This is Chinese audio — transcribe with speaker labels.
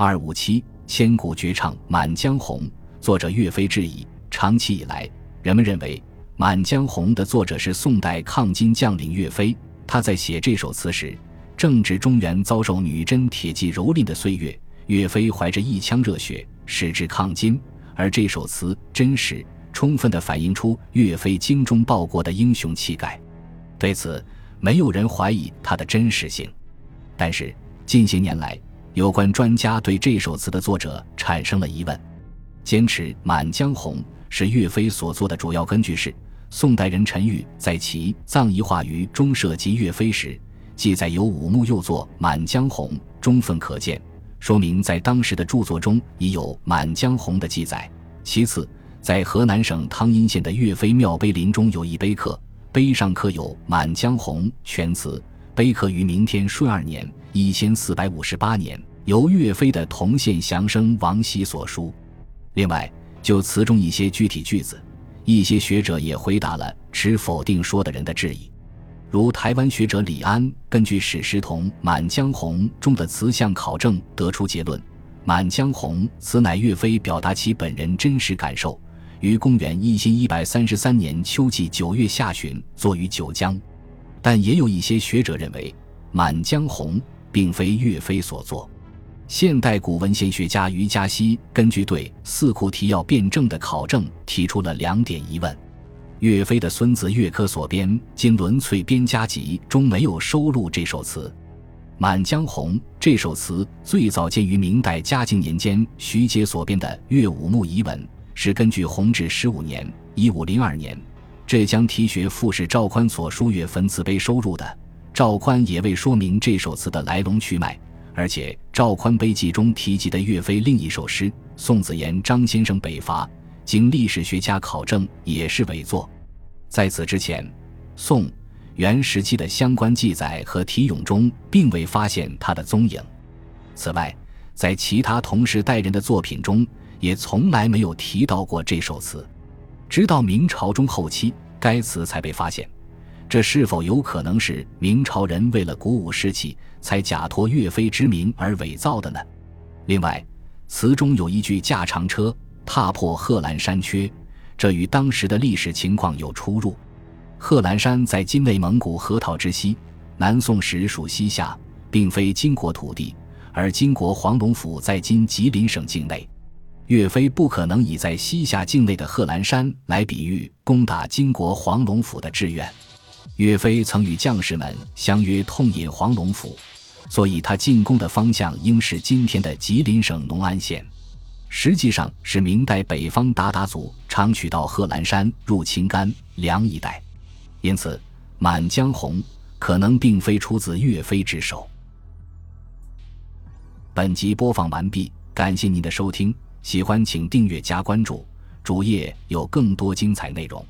Speaker 1: 二五七千古绝唱《满江红》，作者岳飞质疑：长期以来，人们认为《满江红》的作者是宋代抗金将领岳飞。他在写这首词时，正值中原遭受女真铁骑蹂躏的岁月，岳飞怀着一腔热血，矢志抗金。而这首词真实、充分地反映出岳飞精忠报国的英雄气概。对此，没有人怀疑它的真实性。但是近些年来，有关专家对这首词的作者产生了疑问，坚持《满江红》是岳飞所作的主要根据是宋代人陈玉在其《葬仪话于中涉及岳飞时记载有五木又作《满江红》，充分可见，说明在当时的著作中已有《满江红》的记载。其次，在河南省汤阴县的岳飞庙碑林中有一碑刻，碑上刻有《满江红》全词，碑刻于明天顺二年。一千四百五十八年，由岳飞的同县祥生王喜所书。另外，就词中一些具体句子，一些学者也回答了持否定说的人的质疑。如台湾学者李安根据史实同《满江红》中的词项考证，得出结论：《满江红》此乃岳飞表达其本人真实感受，于公元一千一百三十三年秋季九月下旬作于九江。但也有一些学者认为，《满江红》。并非岳飞所作。现代古文献学家于嘉熙根据对《四库提要》辩证的考证，提出了两点疑问：岳飞的孙子岳珂所编《金轮翠编家集》中没有收录这首词，《满江红》这首词最早见于明代嘉靖年间徐阶所编的《岳武穆遗文》，是根据弘治十五年（一五零二年）浙江提学副使赵宽所书岳坟祠碑收入的。赵宽也未说明这首词的来龙去脉，而且赵宽碑记中提及的岳飞另一首诗《宋子言张先生北伐》，经历史学家考证也是伪作。在此之前，宋元时期的相关记载和题咏中并未发现他的踪影。此外，在其他同时代人的作品中也从来没有提到过这首词，直到明朝中后期，该词才被发现。这是否有可能是明朝人为了鼓舞士气，才假托岳飞之名而伪造的呢？另外，词中有一句“驾长车，踏破贺兰山缺”，这与当时的历史情况有出入。贺兰山在今内蒙古河套之西，南宋时属西夏，并非金国土地，而金国黄龙府在今吉林省境内。岳飞不可能以在西夏境内的贺兰山来比喻攻打金国黄龙府的志愿。岳飞曾与将士们相约痛饮黄龙府，所以他进攻的方向应是今天的吉林省农安县。实际上是明代北方鞑靼族常取到贺兰山入秦甘凉一带，因此《满江红》可能并非出自岳飞之手。本集播放完毕，感谢您的收听，喜欢请订阅加关注，主页有更多精彩内容。